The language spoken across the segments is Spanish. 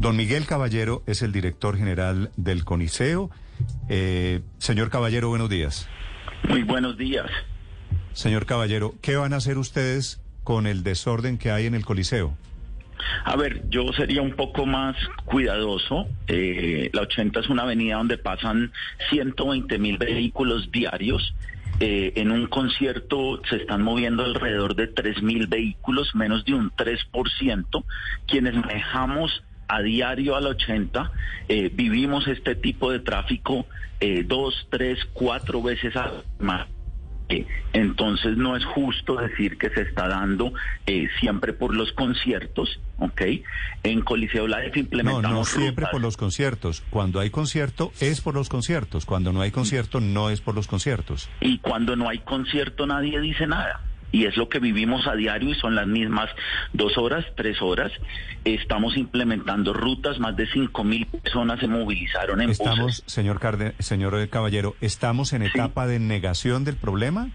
Don Miguel Caballero es el director general del CONICEO. Eh, señor Caballero, buenos días. Muy buenos días. Señor Caballero, ¿qué van a hacer ustedes con el desorden que hay en el Coliseo? A ver, yo sería un poco más cuidadoso. Eh, la 80 es una avenida donde pasan 120 mil vehículos diarios. Eh, en un concierto se están moviendo alrededor de 3 mil vehículos, menos de un 3%. Quienes manejamos a diario al 80, eh, vivimos este tipo de tráfico dos, tres, cuatro veces a más entonces no es justo decir que se está dando eh, siempre por los conciertos, ¿ok? En Coliseo Live implementamos... No, no siempre por los conciertos. Cuando hay concierto es por los conciertos. Cuando no hay concierto no es por los conciertos. Y cuando no hay concierto nadie dice nada y es lo que vivimos a diario y son las mismas dos horas, tres horas. Estamos implementando rutas, más de cinco mil personas se movilizaron en Estamos, señor Carde, señor Caballero, ¿estamos en etapa de negación del problema?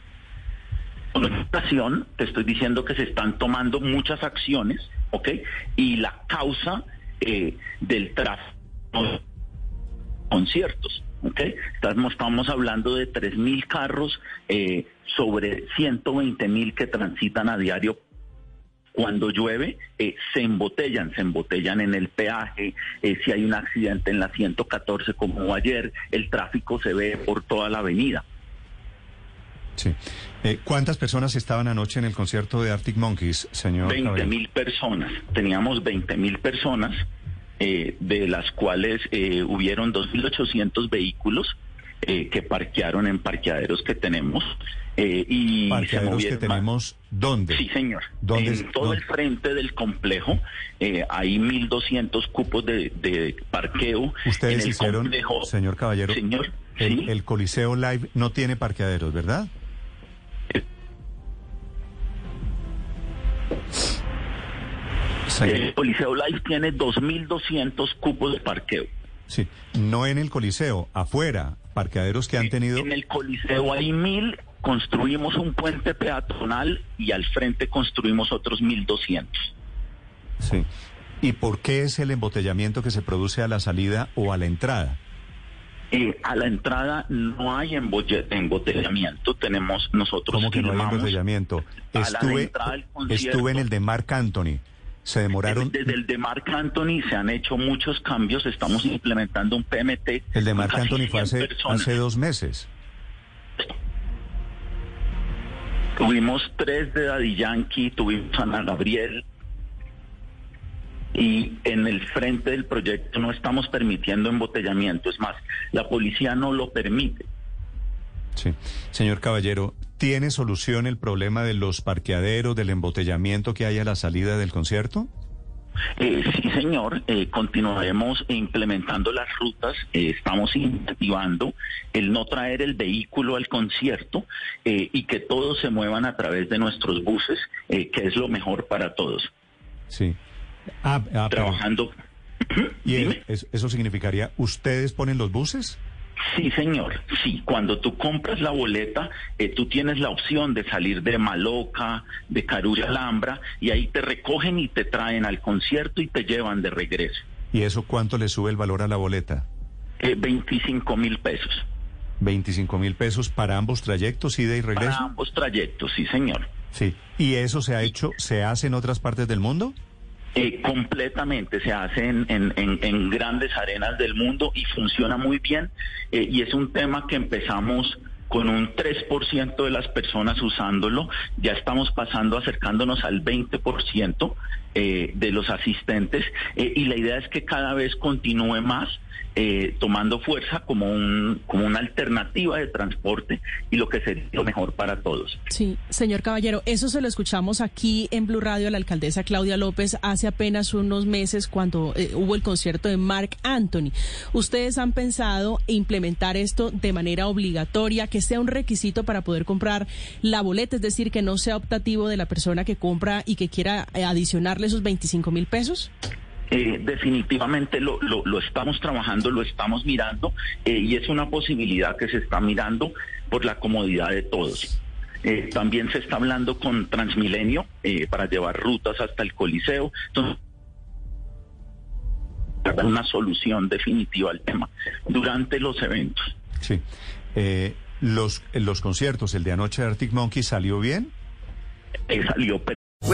te estoy diciendo que se están tomando muchas acciones, ¿ok? Y la causa eh, del tráfico conciertos. ¿okay? Estamos, estamos hablando de 3.000 carros eh, sobre 120.000 que transitan a diario. Cuando llueve, eh, se embotellan, se embotellan en el peaje. Eh, si hay un accidente en la 114 como ayer, el tráfico se ve por toda la avenida. Sí. ¿Cuántas personas estaban anoche en el concierto de Arctic Monkeys, señor? 20 mil personas. Teníamos 20 mil personas eh, de las cuales eh, hubieron 2.800 vehículos eh, que parquearon en parqueaderos que tenemos. Eh, y ¿Parqueaderos que tenemos dónde? Sí, señor. en todo el frente del complejo hay 1.200 cupos de, parqueo. Ustedes hicieron, señor Caballero, señor, el, el Coliseo Live no tiene parqueaderos, ¿verdad? El Coliseo Live tiene 2.200 cupos de parqueo. Sí, no en el Coliseo, afuera, parqueaderos que han tenido... En el Coliseo hay mil, construimos un puente peatonal y al frente construimos otros 1.200. Sí. ¿Y por qué es el embotellamiento que se produce a la salida o a la entrada? Eh, a la entrada no hay embotellamiento, tenemos nosotros... ¿Cómo que no hay embotellamiento? Estuve, estuve en el de Marc Anthony. Se demoraron. Desde el de Marc Anthony se han hecho muchos cambios. Estamos implementando un PMT. El de Marc Anthony fue hace, hace dos meses. Tuvimos tres de Daddy Yankee, tuvimos a Ana Gabriel. Y en el frente del proyecto no estamos permitiendo embotellamiento. Es más, la policía no lo permite. Sí. Señor Caballero, ¿tiene solución el problema de los parqueaderos, del embotellamiento que hay a la salida del concierto? Eh, sí, señor. Eh, continuaremos implementando las rutas. Eh, estamos incentivando el no traer el vehículo al concierto y que todos se muevan a través de nuestros buses, que es lo mejor para todos. Sí. Ah, ah, Trabajando. ¿Y eso significaría, ustedes ponen los buses? Sí, señor. Sí, cuando tú compras la boleta, eh, tú tienes la opción de salir de Maloca, de Carulla Alhambra, y ahí te recogen y te traen al concierto y te llevan de regreso. ¿Y eso cuánto le sube el valor a la boleta? Eh, 25 mil pesos. 25 mil pesos para ambos trayectos, ida y regreso. Para ambos trayectos, sí, señor. Sí. ¿Y eso se ha hecho, se hace en otras partes del mundo? Completamente, se hace en, en, grandes arenas del mundo y funciona muy bien. Eh, y es un tema que empezamos con un 3% de las personas usándolo, ya estamos pasando acercándonos al 20% eh, de los asistentes y la idea es que cada vez continúe más eh, tomando fuerza como, un, como una alternativa de transporte y lo que sería lo mejor para todos. Sí, señor Caballero, eso se lo escuchamos aquí en Blue Radio a la alcaldesa Claudia López hace apenas unos meses cuando eh, hubo el concierto de Mark Anthony. ¿Ustedes han pensado implementar esto de manera obligatoria, que sea un requisito para poder comprar la boleta, es decir, que no sea optativo de la persona que compra y que quiera eh, esos 25 mil pesos? Eh, definitivamente lo, lo, estamos trabajando, lo estamos mirando eh, y es una posibilidad que se está mirando por la comodidad de todos. Eh, también se está hablando con Transmilenio para llevar rutas hasta el Coliseo. Entonces, una solución definitiva al tema durante los eventos. Sí. Eh, los, los conciertos, el de anoche de Arctic Monkey, ¿salió bien? Eh, salió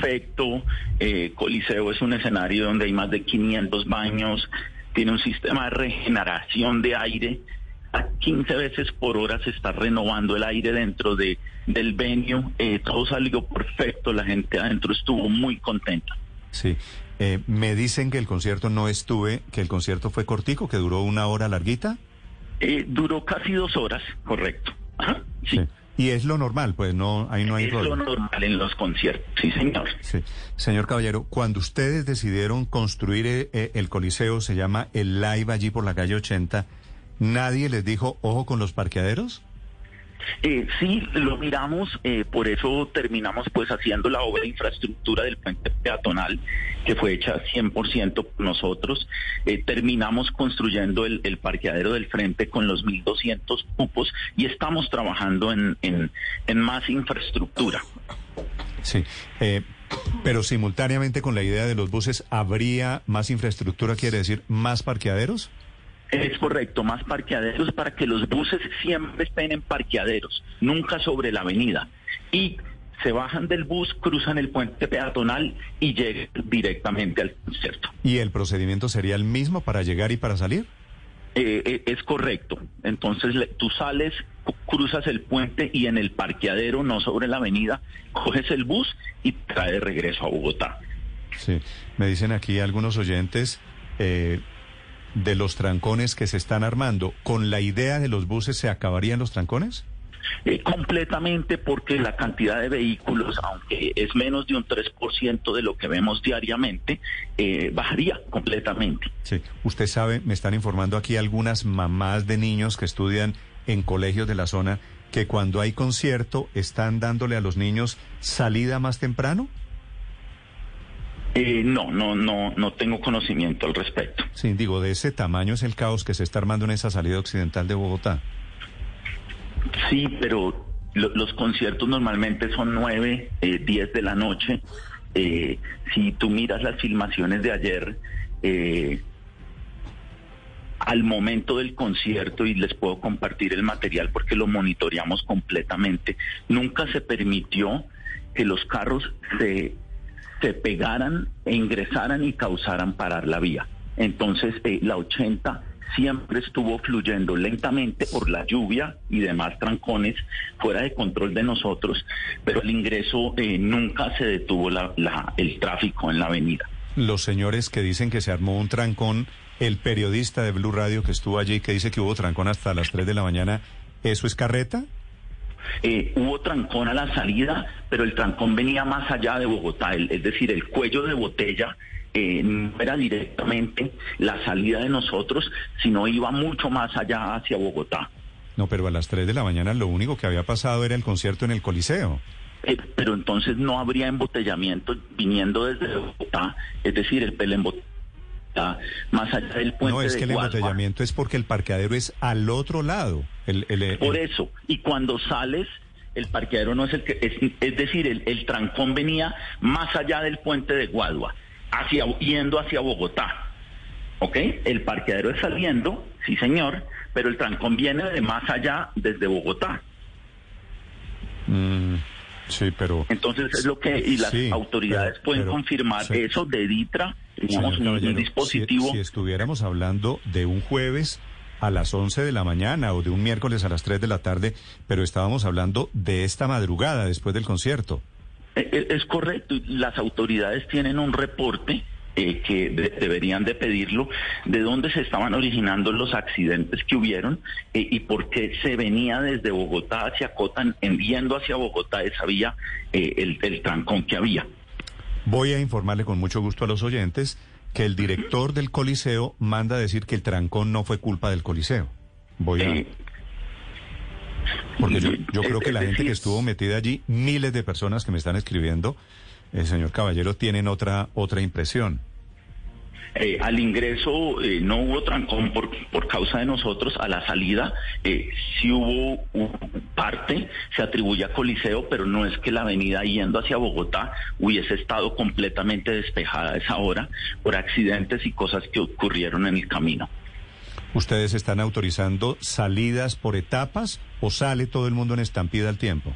Perfecto. Eh, Coliseo es un escenario donde hay más de 500 baños. Tiene un sistema de regeneración de aire. A 15 veces por hora se está renovando el aire dentro de, del venue. Eh, todo salió perfecto. La gente adentro estuvo muy contenta. Sí. Eh, me dicen que el concierto no estuve, que el concierto fue cortico, que duró una hora larguita. Duró casi dos horas, correcto. Ajá, sí. Sí. Y es lo normal, pues no, ahí no hay es lo normal en los conciertos, sí, señor. Sí. Señor Caballero, cuando ustedes decidieron construir eh, eh, el Coliseo, se llama el Live allí por la calle 80, ¿nadie les dijo, ojo con los parqueaderos? Eh, sí, lo miramos, eh, por eso terminamos pues haciendo la obra de infraestructura del puente peatonal, que fue hecha 100% por nosotros. Eh, terminamos construyendo el, parqueadero del frente con los 1.200 cupos y estamos trabajando en, en, en más infraestructura. Sí. Eh, pero simultáneamente con la idea de los buses, ¿habría más infraestructura, quiere decir más parqueaderos? Es correcto, más parqueaderos para que los buses siempre estén en parqueaderos, nunca sobre la avenida. Y se bajan del bus, cruzan el puente peatonal y llegan directamente al concierto. ¿Y el procedimiento sería el mismo para llegar y para salir? Eh, eh, es correcto. Entonces le- tú sales, cruzas el puente y en el parqueadero, no sobre la avenida, coges el bus y trae de regreso a Bogotá. Sí. Me dicen aquí algunos oyentes eh, de los trancones que se están armando. ¿Con la idea de los buses se acabarían los trancones? Eh, completamente porque la cantidad de vehículos, aunque es menos de un 3% de lo que vemos diariamente, eh, bajaría completamente. Sí. Usted sabe, me están informando aquí algunas mamás de niños que estudian en colegios de la zona que cuando hay concierto están dándole a los niños salida más temprano. Eh, no, no, no, no tengo conocimiento al respecto. Sí, digo, de ese tamaño es el caos que se está armando en esa salida occidental de Bogotá. Sí, pero lo- los conciertos normalmente son 9, eh, 10 de la noche. Eh, si tú miras las filmaciones de ayer, eh, al momento del concierto, y les puedo compartir el material porque lo monitoreamos completamente, nunca se permitió que los carros se, se pegaran e ingresaran y causaran parar la vía. Entonces, eh, la 80 siempre estuvo fluyendo lentamente por la lluvia y demás trancones fuera de control de nosotros, pero el ingreso eh, nunca se detuvo el tráfico en la avenida. Los señores que dicen que se armó un trancón, el periodista de Blue Radio que estuvo allí que dice que hubo trancón hasta las 3 de la mañana, ¿eso es carreta? Eh, hubo trancón a la salida, pero el trancón venía más allá de Bogotá, el- es decir, el cuello de botella eh, no era directamente la salida de nosotros, sino iba mucho más allá hacia Bogotá. No, pero a las 3 de la mañana lo único que había pasado era el concierto en el Coliseo. Eh, pero entonces no habría embotellamiento viniendo desde Bogotá, es decir, el el embotellamiento más allá del puente No, es de que el embotellamiento es porque el parqueadero es al otro lado. El, el- el- Por eso, y cuando sales, el parqueadero no es el que, es, es decir, el, el trancón venía más allá del puente de Guadua, hacia, yendo hacia Bogotá. ¿Ok? El parqueadero es saliendo, sí señor, pero el trancón viene de más allá desde Bogotá. Mm, sí, pero... Entonces es lo que, y las Sí, autoridades pero- pueden pero- confirmar sí. eso de Ditra, Señor un, un dispositivo. Si, si estuviéramos hablando de un jueves a las 11 de la mañana o de un miércoles a las 3 de la tarde, pero estábamos hablando de esta madrugada después del concierto. Eh, eh, Es correcto, las autoridades tienen un reporte eh, que de- deberían de pedirlo de dónde se estaban originando los accidentes que hubieron eh, y por qué se venía desde Bogotá hacia Cota, en, yendo hacia Bogotá esa vía, eh, el, el trancón que había. Voy a informarle con mucho gusto a los oyentes que el director del Coliseo manda decir que el trancón no fue culpa del Coliseo. Voy a... Eh, Porque yo, yo creo que la gente que estuvo metida allí, miles de personas que me están escribiendo, el señor Caballero, tienen otra, otra impresión. Eh, al ingreso eh, no hubo trancón por, por causa de nosotros, a la salida eh, sí hubo parte, se atribuye a Coliseo, pero no es que la avenida yendo hacia Bogotá hubiese estado completamente despejada a esa hora por accidentes y cosas que ocurrieron en el camino. ¿Ustedes están autorizando salidas por etapas o sale todo el mundo en estampida al tiempo?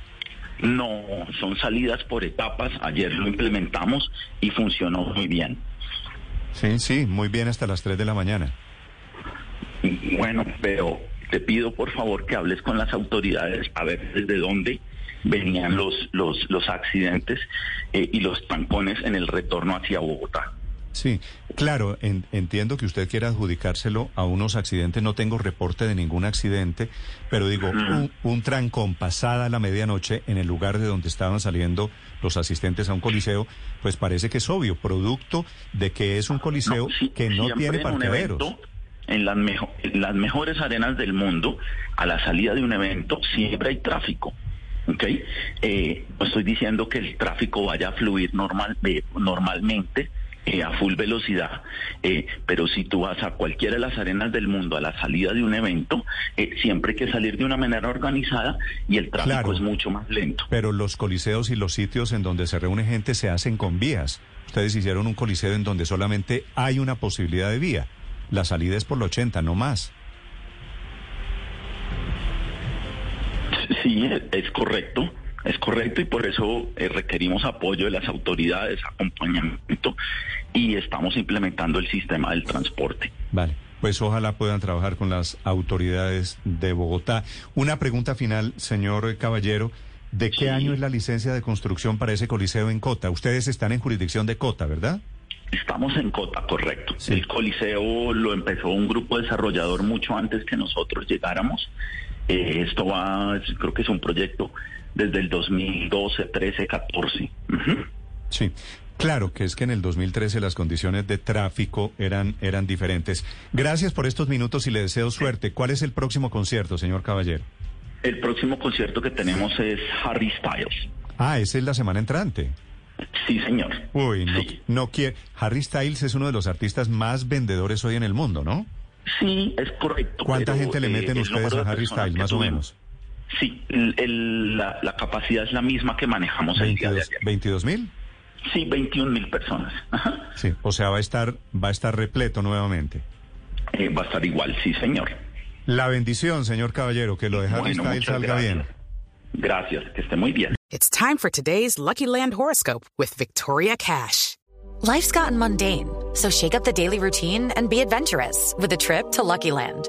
No, son salidas por etapas, ayer lo implementamos y funcionó muy bien. Sí, sí, muy bien hasta las 3 de la mañana. Bueno, pero te pido por favor que hables con las autoridades a ver desde dónde venían los, los, los accidentes eh, y los tampones en el retorno hacia Bogotá. Sí, claro, en- entiendo que usted quiera adjudicárselo a unos accidentes. No tengo reporte de ningún accidente, pero digo, un, un trancón pasada la medianoche en el lugar de donde estaban saliendo los asistentes a un coliseo, pues parece que es obvio, producto de que es un coliseo sí, que no tiene en un parqueaderos. evento, En las, mejo- en las mejores arenas del mundo, a la salida de un evento, siempre hay tráfico. ¿ok? Eh, no estoy diciendo que el tráfico vaya a fluir normal, eh, normalmente eh, a full velocidad, eh, pero si tú vas a cualquiera de las arenas del mundo a la salida de un evento, eh, siempre hay que salir de una manera organizada y el tráfico Claro. es mucho más lento. Pero los coliseos y los sitios en donde se reúne gente se hacen con vías. Ustedes hicieron un coliseo en donde solamente hay una posibilidad de vía. La salida es por la 80, no más. Sí, es- es correcto, es correcto y por eso eh, requerimos apoyo de las autoridades, acompañamiento y estamos implementando el sistema del transporte. Vale, pues ojalá puedan trabajar con las autoridades de Bogotá. Una pregunta final, señor Caballero. ¿De qué Sí. año es la licencia de construcción para ese coliseo en Cota? Ustedes están en jurisdicción de Cota, ¿verdad? Estamos en Cota, correcto. Sí. El Coliseo lo empezó un grupo desarrollador mucho antes que nosotros llegáramos. Eh, esto va, creo que es un proyecto desde el 2012, 13, 14. Ujú. Sí. Claro que es que en el 2013 las condiciones de tráfico eran, eran diferentes. Gracias por estos minutos y le deseo suerte. ¿Cuál es el próximo concierto, señor Caballero? El próximo concierto que tenemos es Harry Styles. Ah, esa es la semana entrante. Sí, señor. Uy, no, Sí. no quiere. Harry Styles es uno de los artistas más vendedores hoy en el mundo, ¿no? Sí, es correcto. ¿Cuánta gente le eh, meten ustedes a Harry Styles, más o menos? Sí, el- el- la, la capacidad es la misma que manejamos el día de 22 ayer. 22 mil. Sí, 21 mil personas. Ajá. Sí, o sea, va a estar, va a estar repleto nuevamente. Eh, va a estar igual, sí, señor. La bendición, señor Caballero, que lo de Harry Bueno, muchas salga gracias. bien. Gracias, que esté muy bien. It's time for today's Lucky Land horoscope with Victoria Cash. Life's gotten mundane, so shake up the daily routine and be adventurous with a trip to Lucky Land.